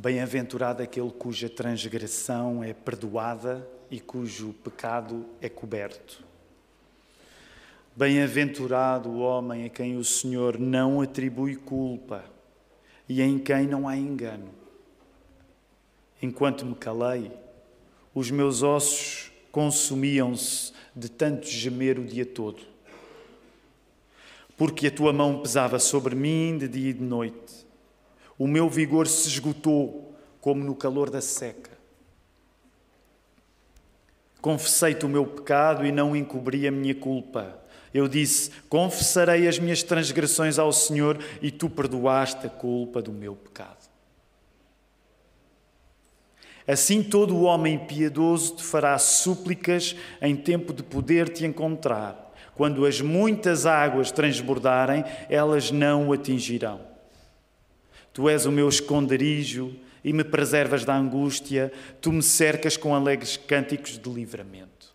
Bem-aventurado aquele cuja transgressão é perdoada e cujo pecado é coberto. Bem-aventurado o homem a quem o Senhor não atribui culpa e em quem não há engano. Enquanto me calei, os meus ossos consumiam-se de tanto gemer o dia todo. Porque a tua mão pesava sobre mim de dia e de noite. O meu vigor se esgotou como no calor da seca. Confessei-te o meu pecado e não encobri a minha culpa. Eu disse: Confessarei as minhas transgressões ao Senhor e tu perdoaste a culpa do meu pecado. Assim todo o homem piedoso te fará súplicas em tempo de poder te encontrar. Quando as muitas águas transbordarem, elas não o atingirão. Tu és o meu esconderijo e me preservas da angústia, tu me cercas com alegres cânticos de livramento.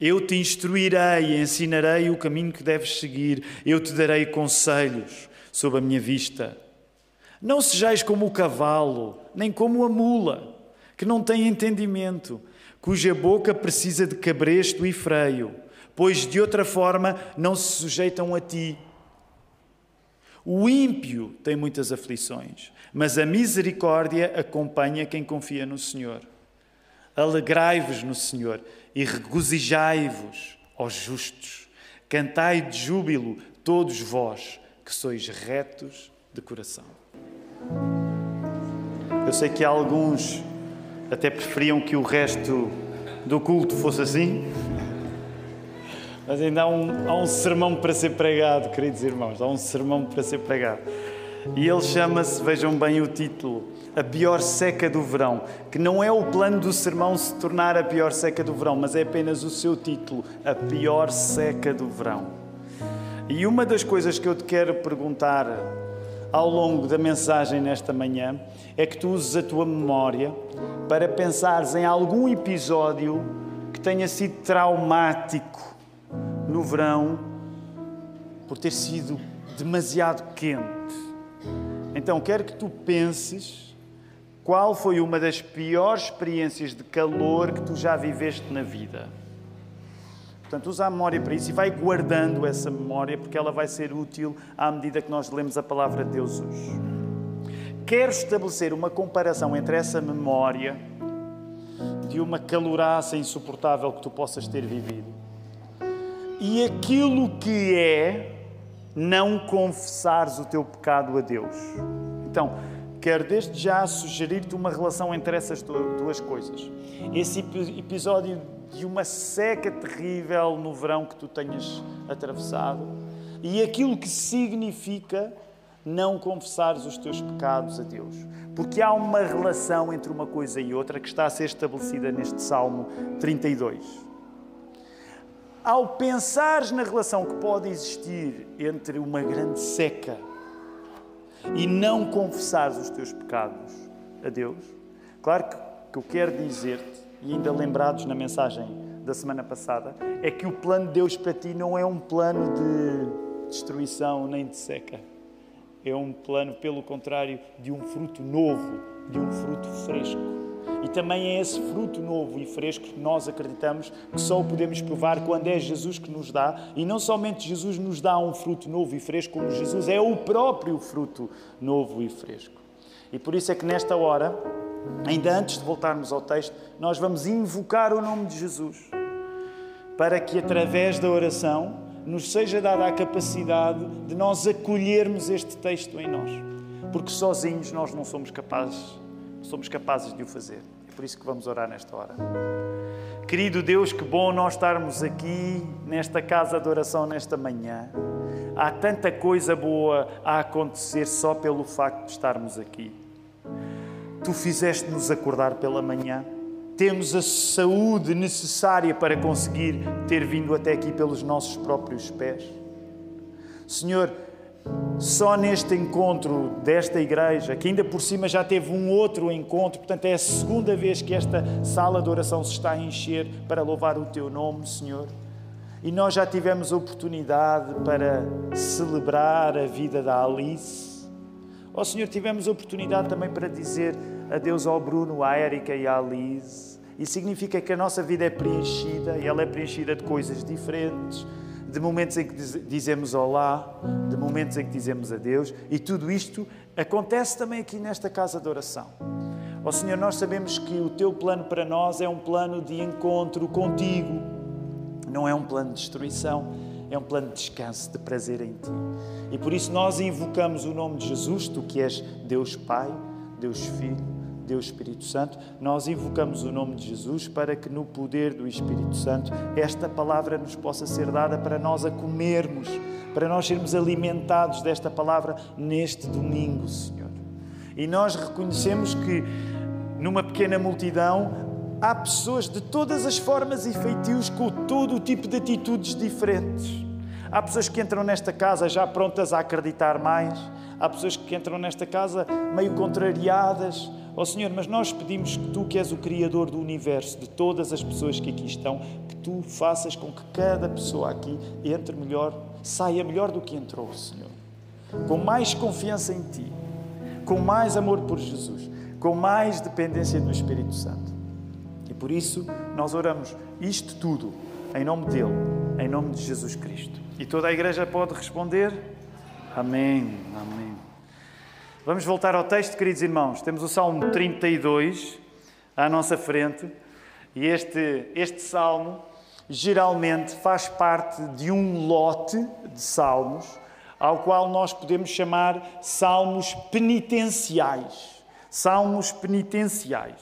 Eu te instruirei e ensinarei o caminho que deves seguir, eu te darei conselhos sob a minha vista. Não sejais como o cavalo, nem como a mula, que não tem entendimento, cuja boca precisa de cabresto e freio, pois de outra forma não se sujeitam a ti. O ímpio tem muitas aflições, mas a misericórdia acompanha quem confia no Senhor. Alegrai-vos no Senhor e regozijai-vos, ó justos. Cantai de júbilo, todos vós que sois retos de coração. Eu sei que alguns até preferiam que o resto do culto fosse assim, mas ainda há um, há um sermão para ser pregado, queridos irmãos, há um sermão para ser pregado. E ele chama-se, vejam bem o título, A Pior Seca do Verão, que não é o plano do sermão se tornar a pior seca do verão, mas é apenas o seu título, A Pior Seca do Verão. E uma das coisas que eu te quero perguntar ao longo da mensagem nesta manhã é que tu uses a tua memória para pensares em algum episódio que tenha sido traumático no verão por ter sido demasiado quente. Então, quero que tu penses qual foi uma das piores experiências de calor que tu já viveste na vida. Portanto, usa a memória para isso e vai guardando essa memória, porque ela vai ser útil à medida que nós lemos a palavra de Deus hoje. Quero estabelecer uma comparação entre essa memória de uma caloraça insuportável que tu possas ter vivido e aquilo que é não confessares o teu pecado a Deus. Então, quero desde já sugerir-te uma relação entre essas duas coisas. Esse episódio de uma seca terrível no verão que tu tenhas atravessado e aquilo que significa não confessares os teus pecados a Deus. Porque há uma relação entre uma coisa e outra que está a ser estabelecida neste Salmo 32 ao pensares na relação que pode existir entre uma grande seca e não confessares os teus pecados a Deus, claro que que eu quero dizer-te, e ainda lembrados na mensagem da semana passada, é que o plano de Deus para ti não é um plano de destruição nem de seca. É um plano, pelo contrário, de um fruto novo, de um fruto fresco. E também é esse fruto novo e fresco que nós acreditamos que só o podemos provar quando é Jesus que nos dá. E não somente Jesus nos dá um fruto novo e fresco, como Jesus é o próprio fruto novo e fresco. E por isso é que nesta hora, ainda antes de voltarmos ao texto, nós vamos invocar o nome de Jesus para que através da oração nos seja dada a capacidade de nós acolhermos este texto em nós. Porque sozinhos nós não somos capazes somos capazes de o fazer. É por isso que vamos orar nesta hora. Querido Deus, que bom nós estarmos aqui nesta casa de oração nesta manhã. Há tanta coisa boa a acontecer só pelo facto de estarmos aqui. Tu fizeste-nos acordar pela manhã. Temos a saúde necessária para conseguir ter vindo até aqui pelos nossos próprios pés. Senhor, só neste encontro desta igreja, que ainda por cima já teve um outro encontro, portanto é a segunda vez que esta sala de oração se está a encher para louvar o teu nome, Senhor. E nós já tivemos oportunidade para celebrar a vida da Alice, Ó oh, Senhor, tivemos oportunidade também para dizer adeus ao Bruno, à Érica e à Liz. E significa que a nossa vida é preenchida e ela é preenchida de coisas diferentes, de momentos em que dizemos olá, de momentos em que dizemos adeus, e tudo isto acontece também aqui nesta casa de oração. Ó oh, Senhor, nós sabemos que o teu plano para nós é um plano de encontro contigo, não é um plano de destruição, é um plano de descanso, de prazer em ti. E por isso nós invocamos o nome de Jesus, tu que és Deus Pai, Deus Filho, Deus Espírito Santo, nós invocamos o nome de Jesus para que no poder do Espírito Santo esta palavra nos possa ser dada para nós a comermos, para nós sermos alimentados desta palavra neste domingo, Senhor. E nós reconhecemos que numa pequena multidão há pessoas de todas as formas e feitios com todo o tipo de atitudes diferentes. Há pessoas que entram nesta casa já prontas a acreditar mais, há pessoas que entram nesta casa meio contrariadas, Ó oh, Senhor, mas nós pedimos que Tu, que és o Criador do universo, de todas as pessoas que aqui estão, que Tu faças com que cada pessoa aqui entre melhor, saia melhor do que entrou, Senhor. Com mais confiança em Ti, com mais amor por Jesus, com mais dependência do Espírito Santo. E por isso nós oramos isto tudo em nome dEle, em nome de Jesus Cristo. E toda a igreja pode responder: Amém. Amém. Vamos voltar ao texto, queridos irmãos. Temos o Salmo 32 à nossa frente e este, este salmo geralmente faz parte de um lote de salmos ao qual nós podemos chamar salmos penitenciais. Salmos penitenciais.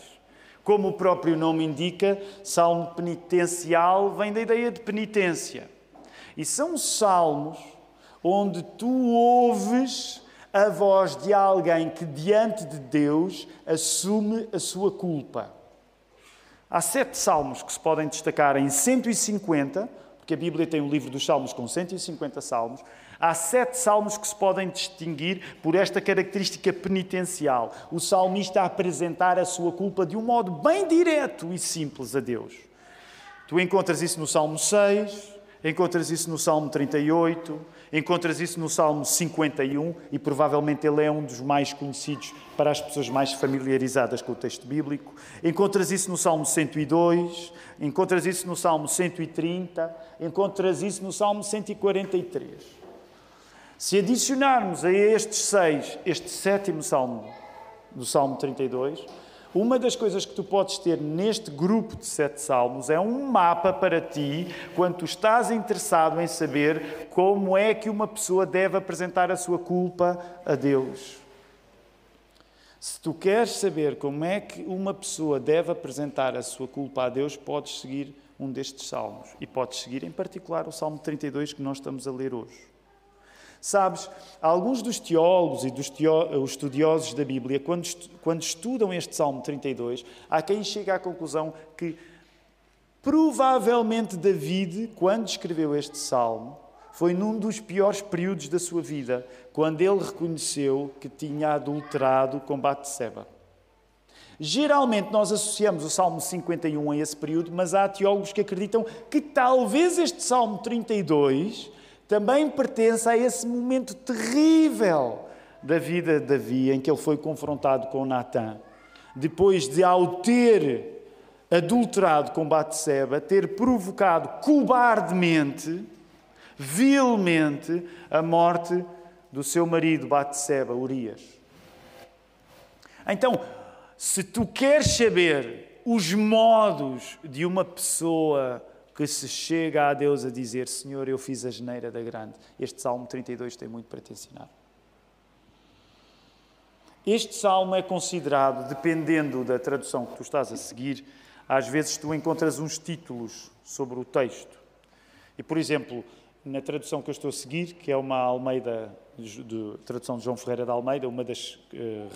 Como o próprio nome indica, salmo penitencial vem da ideia de penitência. E são salmos onde tu ouves a voz de alguém que, diante de Deus, assume a sua culpa. Há sete salmos que se podem destacar em 150, porque a Bíblia tem um livro dos salmos com 150 salmos. Há sete salmos que se podem distinguir por esta característica penitencial. O salmista a apresentar a sua culpa de um modo bem direto e simples a Deus. Tu encontras isso no Salmo 6, encontras isso no Salmo 38, Encontras isso no Salmo 51 e provavelmente ele é um dos mais conhecidos para as pessoas mais familiarizadas com o texto bíblico. Encontras isso no Salmo 102, encontras isso no Salmo 130, encontras isso no Salmo 143. Se adicionarmos a estes seis este sétimo Salmo, do Salmo 32, uma das coisas que tu podes ter neste grupo de sete salmos é um mapa para ti quando tu estás interessado em saber como é que uma pessoa deve apresentar a sua culpa a Deus. Se tu queres saber como é que uma pessoa deve apresentar a sua culpa a Deus, podes seguir um destes salmos. E podes seguir em particular o Salmo 32 que nós estamos a ler hoje. Sabes, alguns dos teólogos e dos estudiosos da Bíblia, quando, quando estudam este Salmo 32, há quem chegue à conclusão que provavelmente David, quando escreveu este salmo, foi num dos piores períodos da sua vida, quando ele reconheceu que tinha adulterado com Batseba. Geralmente nós associamos o Salmo 51 a esse período, mas há teólogos que acreditam que talvez este Salmo 32 também pertence a esse momento terrível da vida de Davi, em que ele foi confrontado com Natã. Depois de, ao ter adulterado com Batseba, ter provocado cobardemente, vilmente, a morte do seu marido Batseba, Urias. Então, se tu queres saber os modos de uma pessoa que se chega a Deus a dizer: Senhor, eu fiz a geneira da grande. Este Salmo 32 tem muito para te ensinar. Este salmo é considerado, dependendo da tradução que tu estás a seguir, às vezes tu encontras uns títulos sobre o texto. E, por exemplo, na tradução que eu estou a seguir, que é uma Almeida de tradução de João Ferreira de Almeida, uma das uh,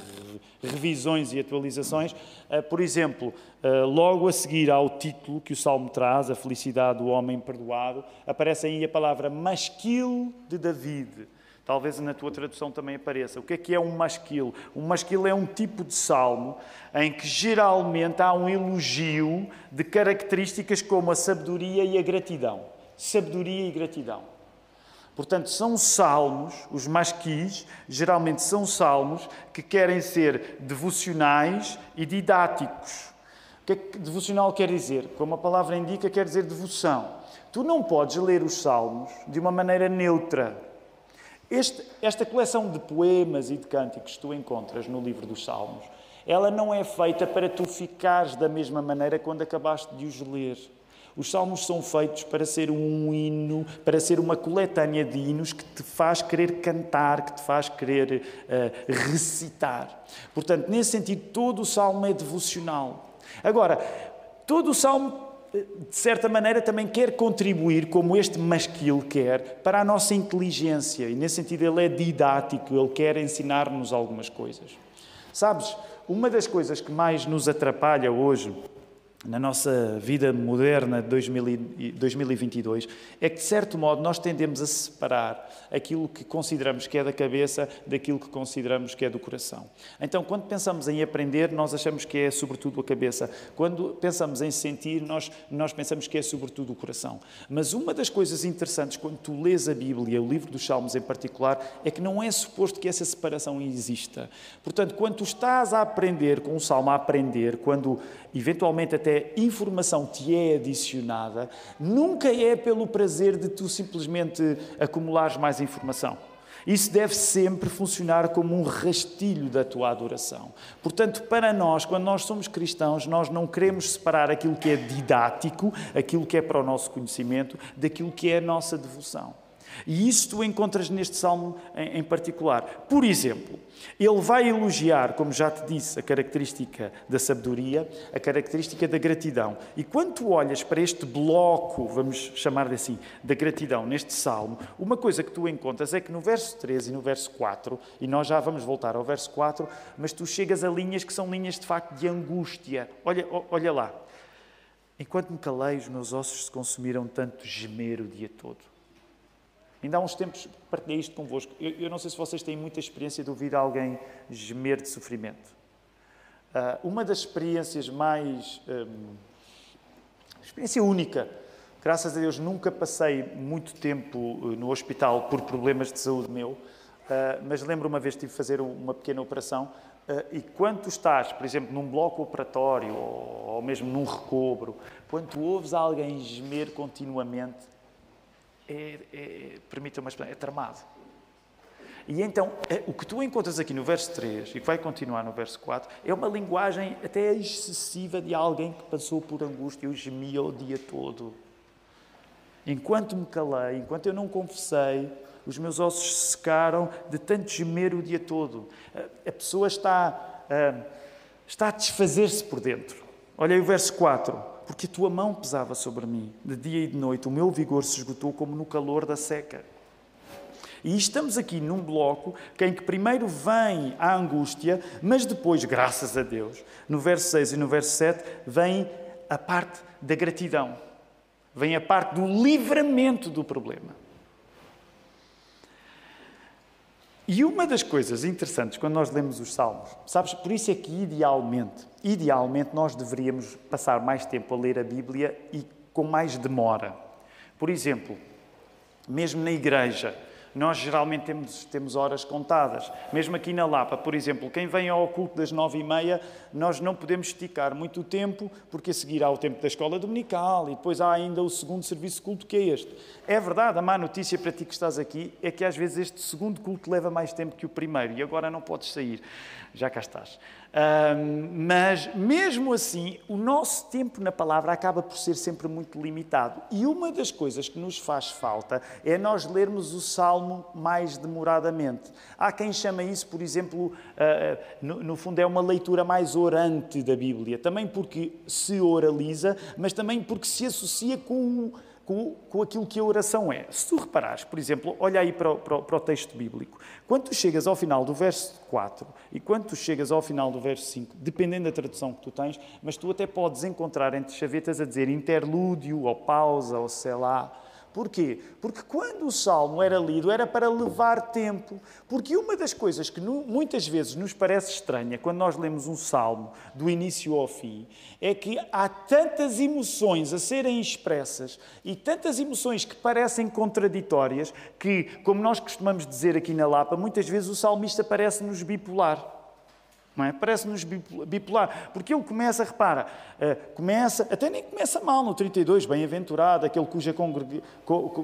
revisões e atualizações. Uh, por exemplo, uh, logo a seguir ao título que o Salmo traz, a felicidade do homem perdoado, aparece aí a palavra masquil de David. Talvez na tua tradução também apareça. O que é que é um masquil? Um masquil é um tipo de salmo em que geralmente há um elogio de características como a sabedoria e a gratidão. Sabedoria e gratidão. Portanto, são salmos, os masquis, geralmente são salmos que querem ser devocionais e didáticos. O que é que devocional quer dizer? Como a palavra indica, quer dizer devoção. Tu não podes ler os salmos de uma maneira neutra. Este, esta coleção de poemas e de cânticos que tu encontras no livro dos Salmos, ela não é feita para tu ficares da mesma maneira quando acabaste de os ler. Os salmos são feitos para ser um hino, para ser uma coletânea de hinos que te faz querer cantar, que te faz querer uh, recitar. Portanto, nesse sentido, todo o salmo é devocional. Agora, todo o salmo, eh, de certa maneira, também quer contribuir, como este masquil quer, para a nossa inteligência. E nesse sentido, ele é didático, ele quer ensinar-nos algumas coisas. Sabes, uma das coisas que mais nos atrapalha hoje na nossa vida moderna de 2022 é que, de certo modo, nós tendemos a separar aquilo que consideramos que é da cabeça daquilo que consideramos que é do coração. Então, quando pensamos em aprender, nós achamos que é sobretudo a cabeça. Quando pensamos em sentir, nós, nós pensamos que é sobretudo o coração. Mas uma das coisas interessantes quando tu lês a Bíblia, o livro dos Salmos em particular, é que não é suposto que essa separação exista. Portanto, quando tu estás a aprender com o Salmo, a aprender, quando eventualmente até informação te é adicionada, nunca é pelo prazer de tu simplesmente acumulares mais informação. Isso deve sempre funcionar como um rastilho da tua adoração. Portanto, para nós, quando nós somos cristãos, nós não queremos separar aquilo que é didático, aquilo que é para o nosso conhecimento, daquilo que é a nossa devoção. E isso tu encontras neste salmo em, particular. Por exemplo, ele vai elogiar, como já te disse, a característica da sabedoria, a característica da gratidão. E quando tu olhas para este bloco, vamos chamar-lhe assim, da gratidão, neste salmo, uma coisa que tu encontras é que no verso 13 e no verso 4, e nós já vamos voltar ao verso 4, mas tu chegas a linhas que são linhas de facto de angústia. Olha, olha lá. Enquanto me calei, os meus ossos se consumiram tanto gemer o dia todo. Ainda há uns tempos partilhei isto convosco. Eu, eu não sei se vocês têm muita experiência de ouvir alguém gemer de sofrimento. Uh, uma das experiências mais. Um, experiência única. Graças a Deus nunca passei muito tempo uh, no hospital por problemas de saúde meu, uh, mas lembro uma vez tive de fazer uma pequena operação e quando tu estás, por exemplo, num bloco operatório ou, ou mesmo num recobro, quando tu ouves alguém gemer continuamente, é, é permita-me é tramado. E então, é, o que tu encontras aqui no verso 3 e que vai continuar no verso 4 é uma linguagem até excessiva de alguém que passou por angústia e gemia o dia todo. Enquanto me calei, enquanto eu não confessei, os meus ossos secaram de tanto gemer o dia todo. A pessoa está, está a desfazer-se por dentro. Olha aí o verso 4 porque a tua mão pesava sobre mim. De dia e de noite o meu vigor se esgotou como no calor da seca. E estamos aqui num bloco em que primeiro vem a angústia, mas depois, graças a Deus, no verso 6 e no verso 7, vem a parte da gratidão. Vem a parte do livramento do problema. E uma das coisas interessantes quando nós lemos os Salmos, sabes, por isso é que idealmente, idealmente nós deveríamos passar mais tempo a ler a Bíblia e com mais demora. Por exemplo, mesmo na igreja, nós geralmente temos, temos horas contadas. Mesmo aqui na Lapa, por exemplo, quem vem ao culto das nove e meia, nós não podemos esticar muito o tempo, porque a seguir há o tempo da escola dominical e depois há ainda o segundo serviço de culto, que é este. É verdade, a má notícia para ti que estás aqui é que às vezes este segundo culto leva mais tempo que o primeiro e agora não podes sair. Já cá estás mas, mesmo assim, o nosso tempo na palavra acaba por ser sempre muito limitado. E uma das coisas que nos faz falta é nós lermos o Salmo mais demoradamente. Há quem chama isso, por exemplo, uh, no, no fundo, é uma leitura mais orante da Bíblia. Também porque se oraliza, mas também porque se associa com o com, com aquilo que a oração é. Se tu reparares, por exemplo, olha aí para o, para, para o, texto bíblico. Quando tu chegas ao final do verso 4 e quando tu chegas ao final do verso 5, dependendo da tradução que tu tens, mas tu até podes encontrar entre chavetas a dizer interlúdio, ou pausa, ou sei lá. Porquê? Porque quando o salmo era lido era para levar tempo. Porque uma das coisas que muitas vezes nos parece estranha quando nós lemos um salmo do início ao fim é que há tantas emoções a serem expressas e tantas emoções que parecem contraditórias que, como nós costumamos dizer aqui na Lapa, muitas vezes o salmista parece-nos bipolar. Não é? Parece-nos bipolar, porque ele começa, repara, eh, começa, até nem começa mal no 32, bem-aventurado, aquele cuja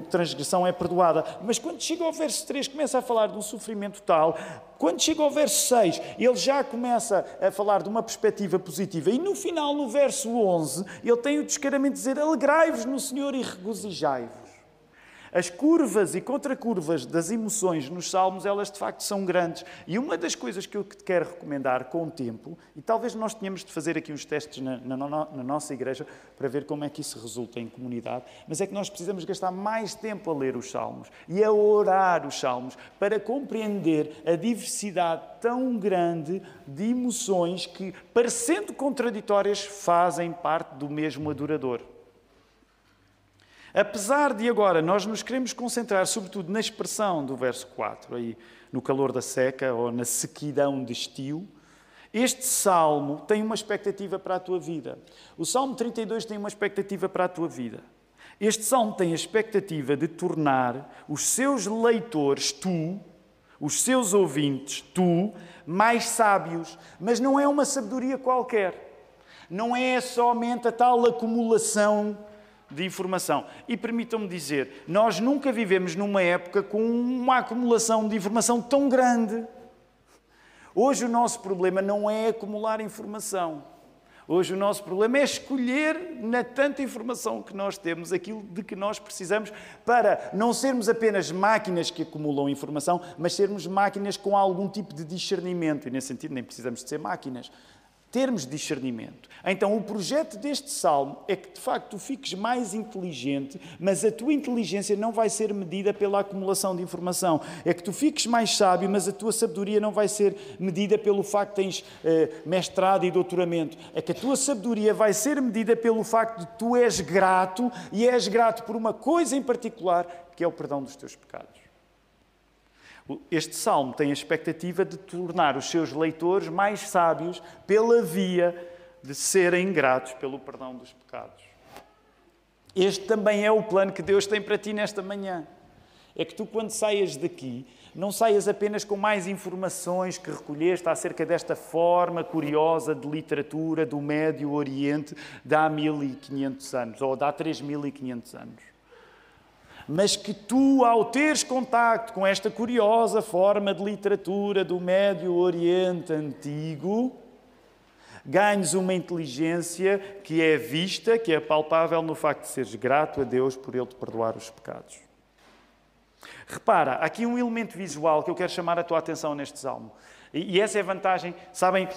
transgressão é perdoada, mas quando chega ao verso 3 começa a falar de um sofrimento tal, quando chega ao verso 6 ele já começa a falar de uma perspectiva positiva e no final, no verso 11, ele tem o descaramento de dizer alegrai-vos no Senhor e regozijai-vos. As curvas e contracurvas das emoções nos Salmos, elas de facto são grandes. E uma das coisas que eu te quero recomendar com o tempo, e talvez nós tenhamos de fazer aqui uns testes na, na, na nossa igreja para ver como é que isso resulta em comunidade, mas é que nós precisamos gastar mais tempo a ler os Salmos e a orar os Salmos para compreender a diversidade tão grande de emoções que, parecendo contraditórias, fazem parte do mesmo adorador. Apesar de agora nós nos queremos concentrar sobretudo na expressão do verso 4, aí no calor da seca ou na sequidão de estio, este salmo tem uma expectativa para a tua vida. O salmo 32 tem uma expectativa para a tua vida. Este salmo tem a expectativa de tornar os seus leitores, tu, os seus ouvintes, tu, mais sábios. Mas não é uma sabedoria qualquer. Não é somente a tal acumulação de informação. E permitam-me dizer, nós nunca vivemos numa época com uma acumulação de informação tão grande. Hoje o nosso problema não é acumular informação. Hoje o nosso problema é escolher, na tanta informação que nós temos, aquilo de que nós precisamos para não sermos apenas máquinas que acumulam informação, mas sermos máquinas com algum tipo de discernimento. E nesse sentido, nem precisamos de ser máquinas termos discernimento. Então, o projeto deste salmo é que, de facto, tu fiques mais inteligente, mas a tua inteligência não vai ser medida pela acumulação de informação. É que tu fiques mais sábio, mas a tua sabedoria não vai ser medida pelo facto de tens eh, mestrado e doutoramento. É que a tua sabedoria vai ser medida pelo facto de tu és grato e és grato por uma coisa em particular, que é o perdão dos teus pecados. Este salmo tem a expectativa de tornar os seus leitores mais sábios pela via de serem gratos pelo perdão dos pecados. Este também é o plano que Deus tem para ti nesta manhã. É que tu, quando saias daqui, não saias apenas com mais informações que recolheste acerca desta forma curiosa de literatura do Médio Oriente de há 1500 anos, ou de há 3500 anos mas que tu, ao teres contacto com esta curiosa forma de literatura do Médio Oriente Antigo, ganhes uma inteligência que é vista, que é palpável no facto de seres grato a Deus por Ele te perdoar os pecados. Repara, aqui um elemento visual que eu quero chamar a tua atenção neste salmo. E essa é a vantagem. Sabem,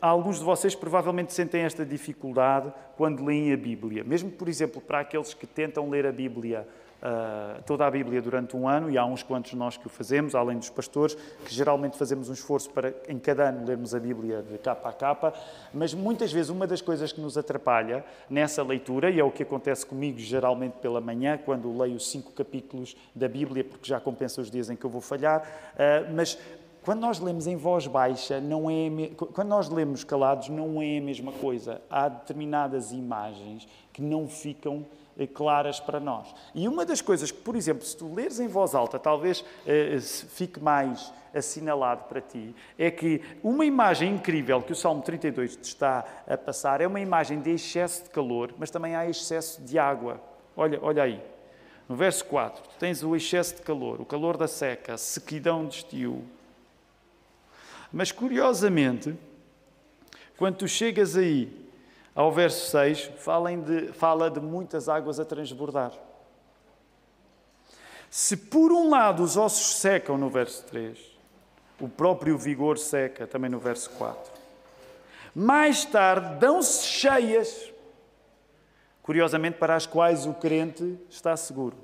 alguns de vocês provavelmente sentem esta dificuldade quando leem a Bíblia. Mesmo, por exemplo, para aqueles que tentam ler a Bíblia uh, toda a Bíblia durante um ano, e há uns quantos nós que o fazemos, além dos pastores, que geralmente fazemos um esforço para, em cada ano, lermos a Bíblia de capa a capa, mas muitas vezes uma das coisas que nos atrapalha nessa leitura, e é o que acontece comigo geralmente pela manhã, quando leio cinco capítulos da Bíblia, porque já compensa os dias em que eu vou falhar, uh, mas quando nós lemos em voz baixa, não é quando nós lemos calados, não é a mesma coisa. Há determinadas imagens que não ficam claras para nós. E uma das coisas que, por exemplo, se tu leres em voz alta, talvez eh, fique mais assinalado para ti, é que uma imagem incrível que o Salmo 32 te está a passar é uma imagem de excesso de calor, mas também há excesso de água. Olha, olha aí. No verso 4, tu tens o excesso de calor, o calor da seca, a sequidão de estio. Mas curiosamente, quando tu chegas aí ao verso 6, de, fala de muitas águas a transbordar. Se por um lado os ossos secam no verso 3, o próprio vigor seca também no verso 4. Mais tarde dão-se cheias, curiosamente para as quais o crente está seguro.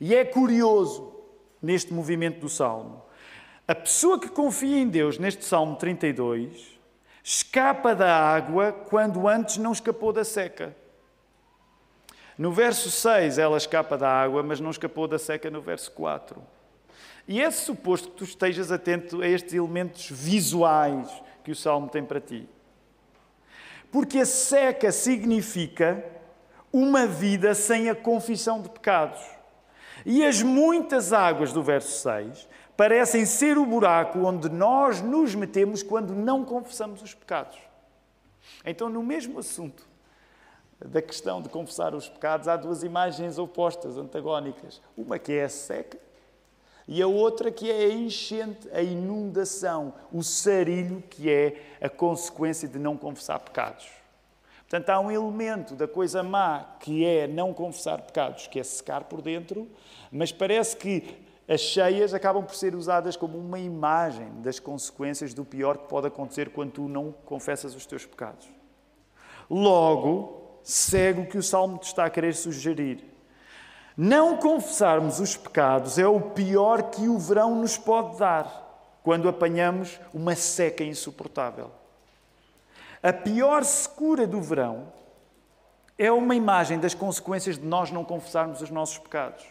E é curioso neste movimento do salmo. A pessoa que confia em Deus neste salmo 32 escapa da água quando antes não escapou da seca. No verso 6 ela escapa da água, mas não escapou da seca no verso 4. E é suposto que tu estejas atento a estes elementos visuais que o Salmo tem para ti. Porque a seca significa uma vida sem a confissão de pecados. E as muitas águas do verso 6 parecem ser o buraco onde nós nos metemos quando não confessamos os pecados. Então, no mesmo assunto da questão de confessar os pecados, há duas imagens opostas, antagónicas. Uma que é a seca e a outra que é a enchente, a inundação, o sarilho que é a consequência de não confessar pecados. Portanto, há um elemento da coisa má que é não confessar pecados, que é secar por dentro, mas parece que as cheias acabam por ser usadas como uma imagem das consequências do pior que pode acontecer quando tu não confessas os teus pecados. Logo, segue o que o Salmo te está a querer sugerir. Não confessarmos os pecados é o pior que o verão nos pode dar quando apanhamos uma seca insuportável. A pior secura do verão é uma imagem das consequências de nós não confessarmos os nossos pecados.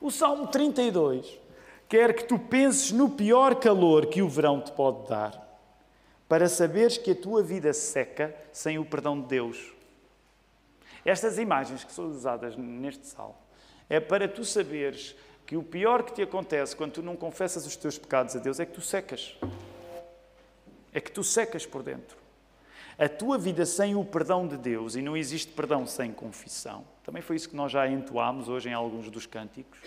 O Salmo 32 quer que tu penses no pior calor que o verão te pode dar, para saberes que a tua vida seca sem o perdão de Deus. Estas imagens que são usadas neste salmo é para tu saberes que o pior que te acontece quando tu não confessas os teus pecados a Deus é que tu secas. É que tu secas por dentro. A tua vida sem o perdão de Deus, e não existe perdão sem confissão, também foi isso que nós já entoámos hoje em alguns dos cânticos.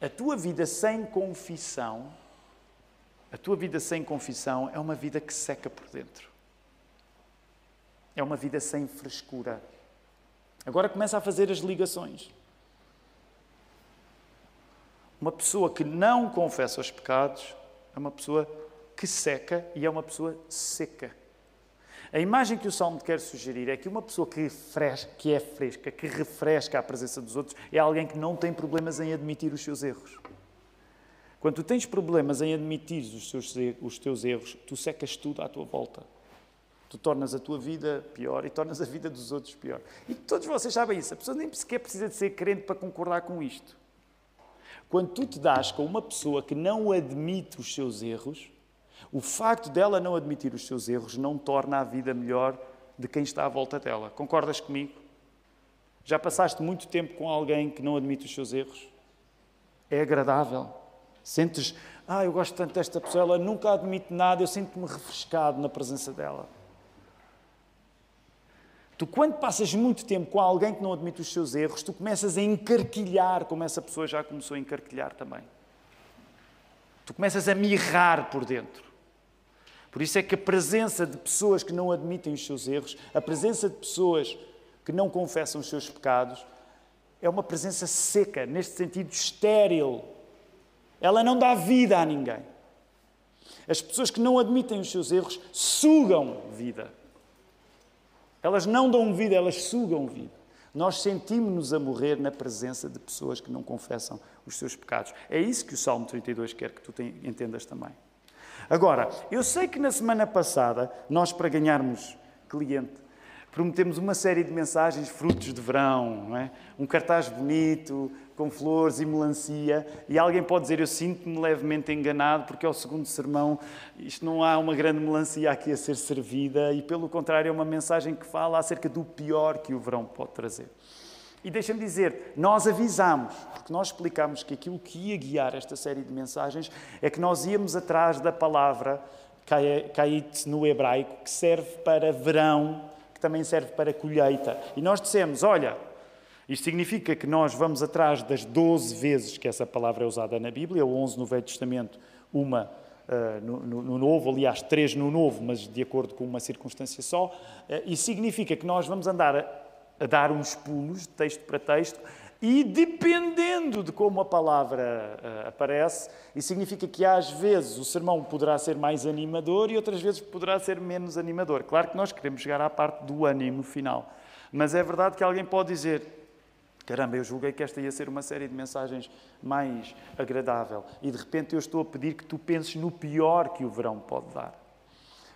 A tua vida sem confissão, a tua vida sem confissão é uma vida que seca por dentro. É uma vida sem frescura. Agora começa a fazer as ligações. Uma pessoa que não confessa os pecados é uma pessoa que seca e é uma pessoa seca. A imagem que o Salmo quer sugerir é que uma pessoa que, fresca, que é fresca, que refresca a presença dos outros, é alguém que não tem problemas em admitir os seus erros. Quando tu tens problemas em admitir os, seus, os teus erros, tu secas tudo à tua volta tu tornas a tua vida pior e tornas a vida dos outros pior. E todos vocês sabem isso. A pessoa nem sequer precisa de ser crente para concordar com isto. Quando tu te dás com uma pessoa que não admite os seus erros, o facto dela não admitir os seus erros não torna a vida melhor de quem está à volta dela. Concordas comigo? Já passaste muito tempo com alguém que não admite os seus erros? É agradável. Sentes, ah, eu gosto tanto desta pessoa, ela nunca admite nada, eu sinto-me refrescado na presença dela. Tu, quando passas muito tempo com alguém que não admite os seus erros, tu começas a encarquilhar, como essa pessoa já começou a encarquilhar também. Tu começas a mirrar por dentro. Por isso é que a presença de pessoas que não admitem os seus erros, a presença de pessoas que não confessam os seus pecados, é uma presença seca, neste sentido estéril. Ela não dá vida a ninguém. As pessoas que não admitem os seus erros sugam vida. Elas não dão vida, elas sugam vida. Nós sentimos-nos a morrer na presença de pessoas que não confessam os seus pecados. É isso que o Salmo 32 quer que tu entendas também. Agora, eu sei que na semana passada, nós para ganharmos cliente, prometemos uma série de mensagens frutos de verão, é? um cartaz bonito, com flores e melancia, e alguém pode dizer: Eu sinto-me levemente enganado, porque é o segundo sermão, isto não há uma grande melancia aqui a ser servida, e pelo contrário, é uma mensagem que fala acerca do pior que o verão pode trazer. E deixa-me dizer, nós avisámos, porque nós explicámos que aquilo que ia guiar esta série de mensagens é que nós íamos atrás da palavra kait no hebraico, que serve para verão, que também serve para colheita. E nós dissemos: olha, isto significa que nós vamos atrás das 12 vezes que essa palavra é usada na Bíblia, 11 no Velho Testamento, uma uh, no, no, no, Novo, aliás, três no Novo, mas de acordo com uma circunstância só. Uh, e significa que nós vamos andar a, dar uns pulos de texto para texto e dependendo de como a palavra uh, aparece, isso significa que às vezes o sermão poderá ser mais animador e outras vezes poderá ser menos animador. Claro que nós queremos chegar à parte do ânimo final. Mas é verdade que alguém pode dizer: Caramba, eu julguei que esta ia ser uma série de mensagens mais agradável e de repente eu estou a pedir que tu penses no pior que o verão pode dar.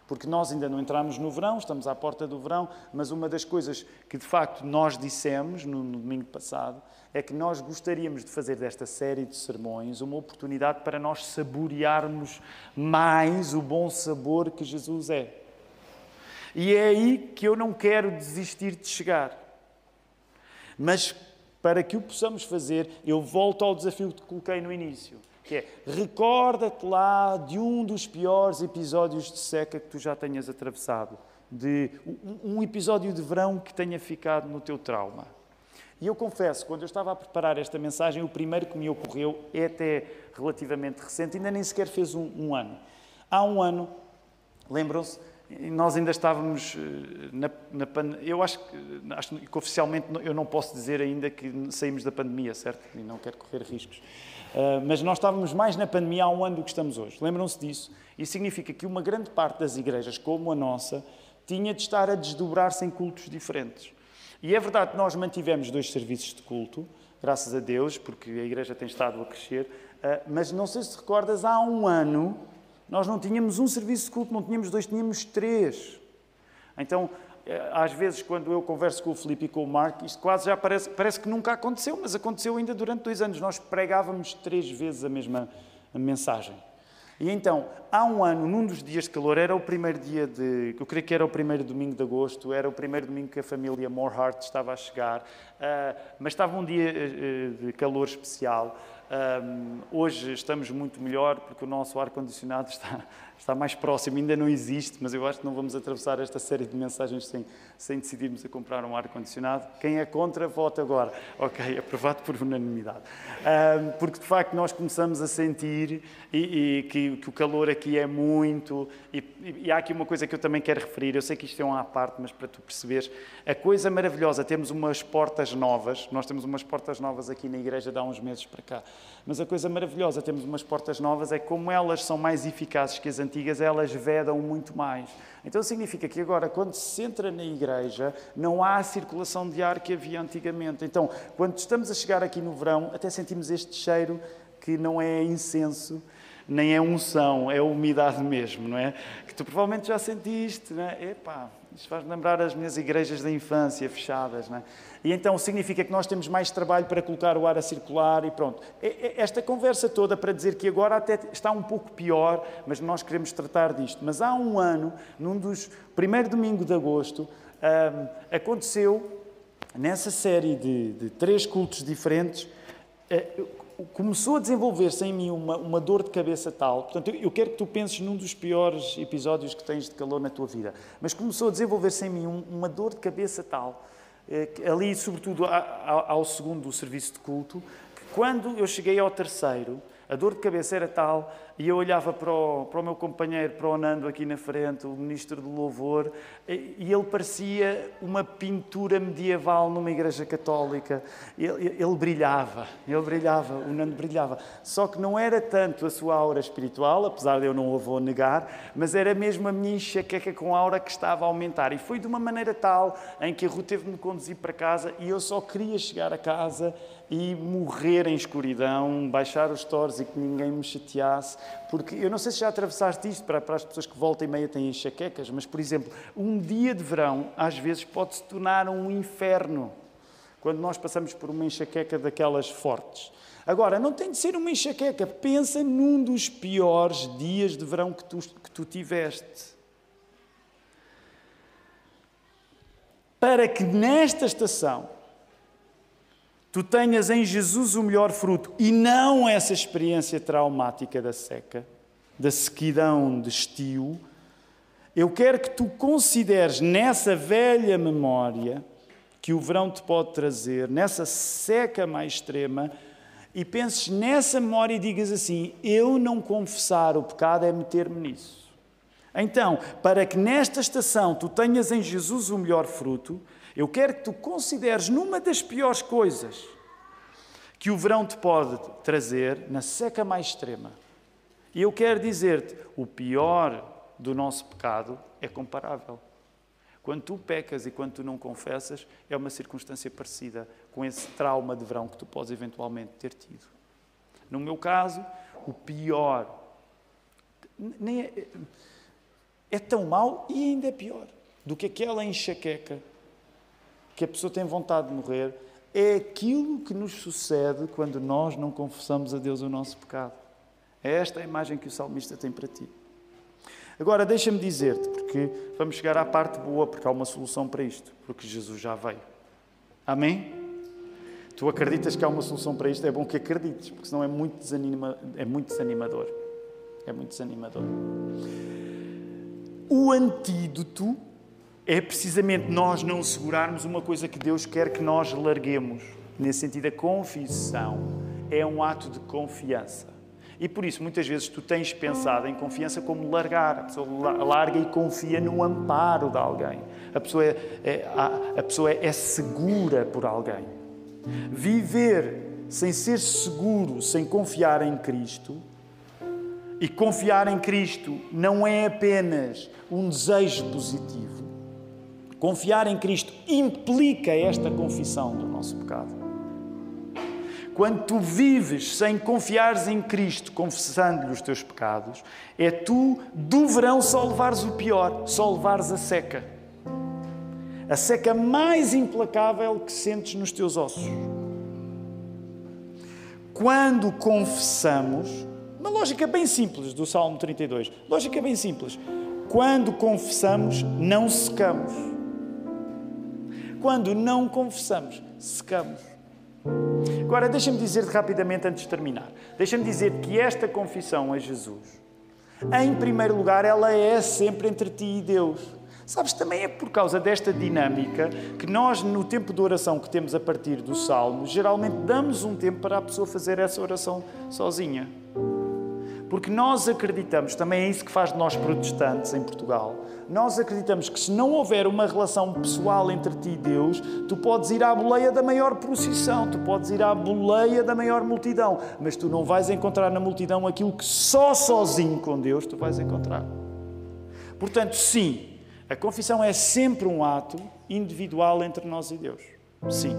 Porque nós ainda não entramos no verão, estamos à porta do verão, mas uma das coisas que de facto nós dissemos no, no domingo passado é que nós gostaríamos de fazer desta série de sermões uma oportunidade para nós saborearmos mais o bom sabor que Jesus é. E é aí que eu não quero desistir de chegar. Mas para que o possamos fazer, eu volto ao desafio que coloquei no início que é recorda-te lá de um dos piores episódios de seca que tu já tenhas atravessado, de um episódio de verão que tenha ficado no teu trauma. E eu confesso, quando eu estava a preparar esta mensagem, o primeiro que me ocorreu é até relativamente recente, ainda nem sequer fez um, um ano. Há um ano, lembram-se, nós ainda estávamos eh, na, na eu acho que, acho que oficialmente eu não posso dizer ainda que saímos da pandemia, certo? E não quero correr riscos. Uh, mas nós estávamos mais na pandemia há um ano do que estamos hoje. Lembram-se disso? Isso significa que uma grande parte das igrejas, como a nossa, tinha de estar a desdobrar-se em cultos diferentes. E é verdade que nós mantivemos dois serviços de culto, graças a Deus, porque a igreja tem estado a crescer, uh, mas não sei se recordas, há um ano nós não tínhamos um serviço de culto, não tínhamos dois, tínhamos três. Então, às vezes, quando eu converso com o Filipe e com o Mark, isto quase já parece, parece que nunca aconteceu, mas aconteceu ainda durante dois anos. Nós pregávamos três vezes a mesma mensagem. E então, há um ano, num dos dias de calor, era o primeiro dia de. Eu creio que era o primeiro domingo de agosto, era o primeiro domingo que a família Morehart estava a chegar, uh, mas estava um dia uh, de calor especial. Um, hoje estamos muito melhor porque o nosso ar-condicionado está, está mais próximo, ainda não existe, mas eu acho que não vamos atravessar esta série de mensagens sem, sem decidirmos a comprar um ar-condicionado. Quem é contra, vota agora. Ok, aprovado por unanimidade. Um, porque de facto nós começamos a sentir e, e que, que, o calor aqui é muito. E, e, há aqui uma coisa que eu também quero referir, eu sei que isto é um à parte, mas para tu perceberes, a coisa maravilhosa, temos umas portas novas, nós temos umas portas novas aqui na igreja de há uns meses para cá. Mas a coisa maravilhosa, temos umas portas novas, é como elas são mais eficazes que as antigas, elas vedam muito mais. Então significa que agora, quando se entra na igreja, não há a circulação de ar que havia antigamente. Então, quando estamos a chegar aqui no verão, até sentimos este cheiro que não é incenso, nem é unção, é umidade mesmo, não é? Que tu provavelmente já sentiste, não é? Epá, isto faz lembrar as minhas igrejas da infância fechadas, não é? E então significa que nós temos mais trabalho para colocar o ar a circular e pronto. Esta conversa toda para dizer que agora até está um pouco pior, mas nós queremos tratar disto. Mas há um ano, num dos primeiro domingo de agosto, um, aconteceu nessa série de, de, três cultos diferentes. Começou a desenvolver-se em mim uma, uma, dor de cabeça tal. Portanto, eu, quero que tu penses num dos piores episódios que tens de calor na tua vida. Mas começou a desenvolver-se em mim um, uma dor de cabeça tal eh, ali, sobretudo ao segundo serviço de culto, que quando eu cheguei ao terceiro, a dor de cabeça era tal, e eu olhava para o, para o meu companheiro, para o Nando aqui na frente, o ministro do louvor, e, ele parecia uma pintura medieval numa igreja católica. Ele, ele, brilhava, ele brilhava, o Nando brilhava. Só que não era tanto a sua aura espiritual, apesar de eu não o vou negar, mas era mesmo a minha enxaqueca com a aura que estava a aumentar. E foi de uma maneira tal em que a Ruth teve de me conduzir para casa e eu só queria chegar a casa e morrer em escuridão, baixar os torres e que ninguém me chateasse, porque eu não sei se já atravessaste isto para, para as pessoas que voltam e meia têm enxaquecas, mas, por exemplo, um dia de verão às vezes pode se tornar um inferno quando nós passamos por uma enxaqueca daquelas fortes. Agora, não tem de ser uma enxaqueca, pensa num dos piores dias de verão que tu, que tu tiveste. Para que nesta estação tu tenhas em Jesus o melhor fruto e não essa experiência traumática da seca, da sequidão de estio, eu quero que tu consideres nessa velha memória que o verão te pode trazer, nessa seca mais extrema, e penses nessa memória e digas assim: eu não confessar o pecado é meter-me nisso. Então, para que nesta estação tu tenhas em Jesus o melhor fruto, eu quero que tu consideres numa das piores coisas que o verão te pode trazer, na seca mais extrema. E eu quero dizer-te: o pior do nosso pecado é comparável. Quando tu pecas e quando tu não confessas, é uma circunstância parecida com esse trauma de verão que tu podes eventualmente ter tido. No meu caso, o pior. É, é tão mau e ainda é pior do que aquela enxaqueca que a pessoa tem vontade de morrer. É aquilo que nos sucede quando nós não confessamos a Deus o nosso pecado. É esta a imagem que o salmista tem para ti. Agora, deixa-me dizer-te, porque vamos chegar à parte boa, porque há uma solução para isto, porque Jesus já veio. Amém? Tu acreditas que há uma solução para isto? É bom que acredites, porque senão é muito, desanima, é muito desanimador. É muito desanimador. O antídoto é precisamente nós não segurarmos uma coisa que Deus quer que nós larguemos. Nesse sentido, a confissão é um ato de confiança. E por isso, muitas vezes, tu tens pensado em confiança como largar. A pessoa larga e confia no amparo de alguém. A pessoa é, é a, a pessoa é segura por alguém. Viver sem ser seguro, sem confiar em Cristo, e confiar em Cristo não é apenas um desejo positivo. Confiar em Cristo implica esta confissão do nosso pecado. Quando tu vives sem confiares em Cristo, confessando-lhe os teus pecados, é tu do verão só levares o pior, só levares a seca. A seca mais implacável que sentes nos teus ossos. Quando confessamos, uma lógica bem simples do Salmo 32. Lógica bem simples. Quando confessamos, não secamos. Quando não confessamos, secamos. Agora, deixa-me dizer rapidamente antes de terminar. Deixa-me dizer que esta confissão a Jesus, em primeiro lugar, ela é sempre entre ti e Deus. Sabes, também é por causa desta dinâmica que nós, no tempo de oração que temos a partir do Salmo, geralmente damos um tempo para a pessoa fazer essa oração sozinha. Porque nós acreditamos, também é isso que faz de nós protestantes em Portugal, nós acreditamos que se não houver uma relação pessoal entre ti e Deus, tu podes ir à boleia da maior procissão, tu podes ir à boleia da maior multidão, mas tu não vais encontrar na multidão aquilo que só sozinho com Deus tu vais encontrar. Portanto, sim, a confissão é sempre um ato individual entre nós e Deus. Sim.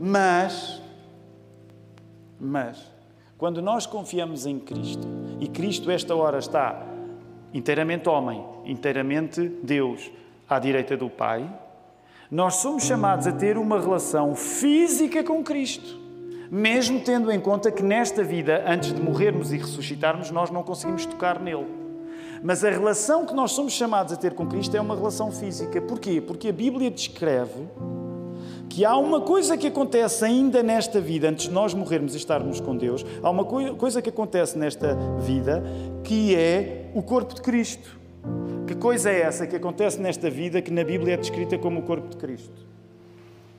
Mas, mas, quando nós confiamos em Cristo, e Cristo, esta hora, está inteiramente homem, inteiramente Deus, à direita do Pai, nós somos chamados a ter uma relação física com Cristo. Mesmo tendo em conta que nesta vida, antes de morrermos e ressuscitarmos, nós não conseguimos tocar nele. Mas a relação que nós somos chamados a ter com Cristo é uma relação física. Porquê? Porque a Bíblia descreve que há uma coisa que acontece ainda nesta vida, antes de nós morrermos e estarmos com Deus, há uma coisa que acontece nesta vida que é o corpo de Cristo. Que coisa é essa que acontece nesta vida que na Bíblia é descrita como o corpo de Cristo?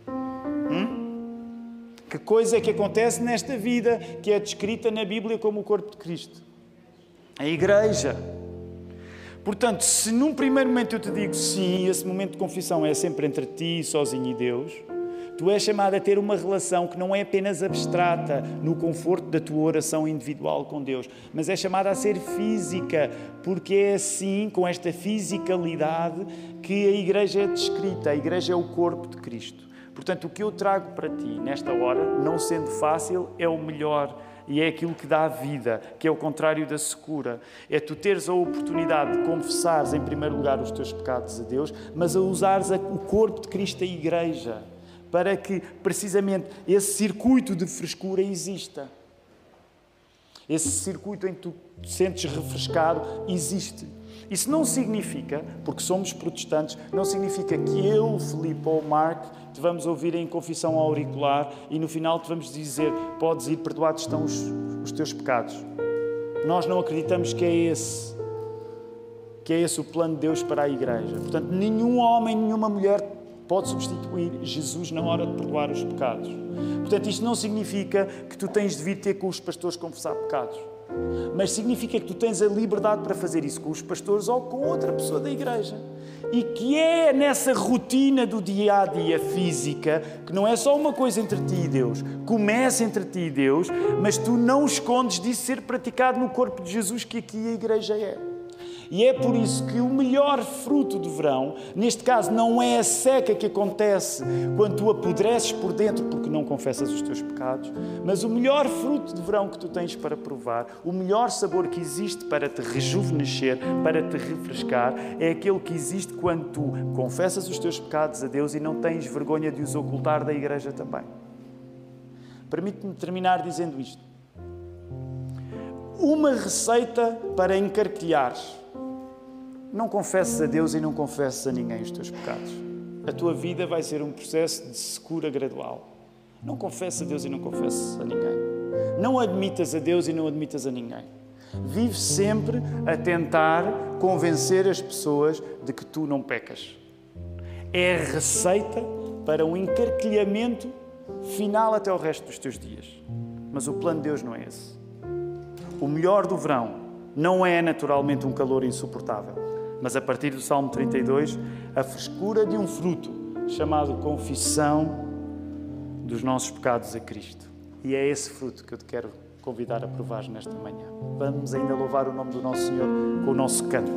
Hum? Que coisa é que acontece nesta vida que é descrita na Bíblia como o corpo de Cristo? A igreja. Portanto, se num primeiro momento eu te digo sim, esse momento de confissão é sempre entre ti, sozinho e Deus, Tu és chamado a ter uma relação que não é apenas abstrata no conforto da tua oração individual com Deus, mas é chamada a ser física, porque é assim, com esta fisicalidade, que a igreja é descrita. A igreja é o corpo de Cristo. Portanto, o que eu trago para ti nesta hora, não sendo fácil, é o melhor e é aquilo que dá vida, que é o contrário da secura. É tu teres a oportunidade de confessares em primeiro lugar os teus pecados a Deus, mas a usares o corpo de Cristo, a igreja para que precisamente esse circuito de frescura exista. Esse circuito em que tu te sentes refrescado existe. Isso não significa, porque somos protestantes, não significa que eu, Filipe ou Mark te vamos ouvir em confissão auricular e no final te vamos dizer: podes ir, perdoados estão os, os teus pecados. Nós não acreditamos que é esse que é esse o plano de Deus para a igreja. Portanto, nenhum homem, nenhuma mulher pode substituir Jesus na hora de perdoar os pecados. Portanto, isto não significa que tu tens de vir ter com os pastores confessar pecados. Mas significa que tu tens a liberdade para fazer isso com os pastores ou com outra pessoa da igreja. E que é nessa rotina do dia a dia física, que não é só uma coisa entre ti e Deus, começa entre ti e Deus, mas tu não escondes disso ser praticado no corpo de Jesus, que aqui a igreja é. E é por isso que o melhor fruto do verão, neste caso, não é a seca que acontece quando tu apodreces por dentro porque não confessas os teus pecados, mas o melhor fruto de verão que tu tens para provar, o melhor sabor que existe para te rejuvenescer, para te refrescar, é aquele que existe quando tu confessas os teus pecados a Deus e não tens vergonha de os ocultar da igreja também. Permite-me terminar dizendo isto. Uma receita para encarquilhar. Não confesses a Deus e não confesses a ninguém os teus pecados. A tua vida vai ser um processo de secura gradual. Não confesses a Deus e não confesses a ninguém. Não admitas a Deus e não admitas a ninguém. Vive sempre a tentar convencer as pessoas de que tu não pecas. É a receita para um encarquilhamento final até o resto dos teus dias. Mas o plano de Deus não é esse. O melhor do verão não é naturalmente um calor insuportável, mas a partir do Salmo 32, a frescura de um fruto chamado confissão dos nossos pecados a Cristo. E é esse fruto que eu te quero convidar a provar nesta manhã. Vamos ainda louvar o nome do nosso Senhor com o nosso canto.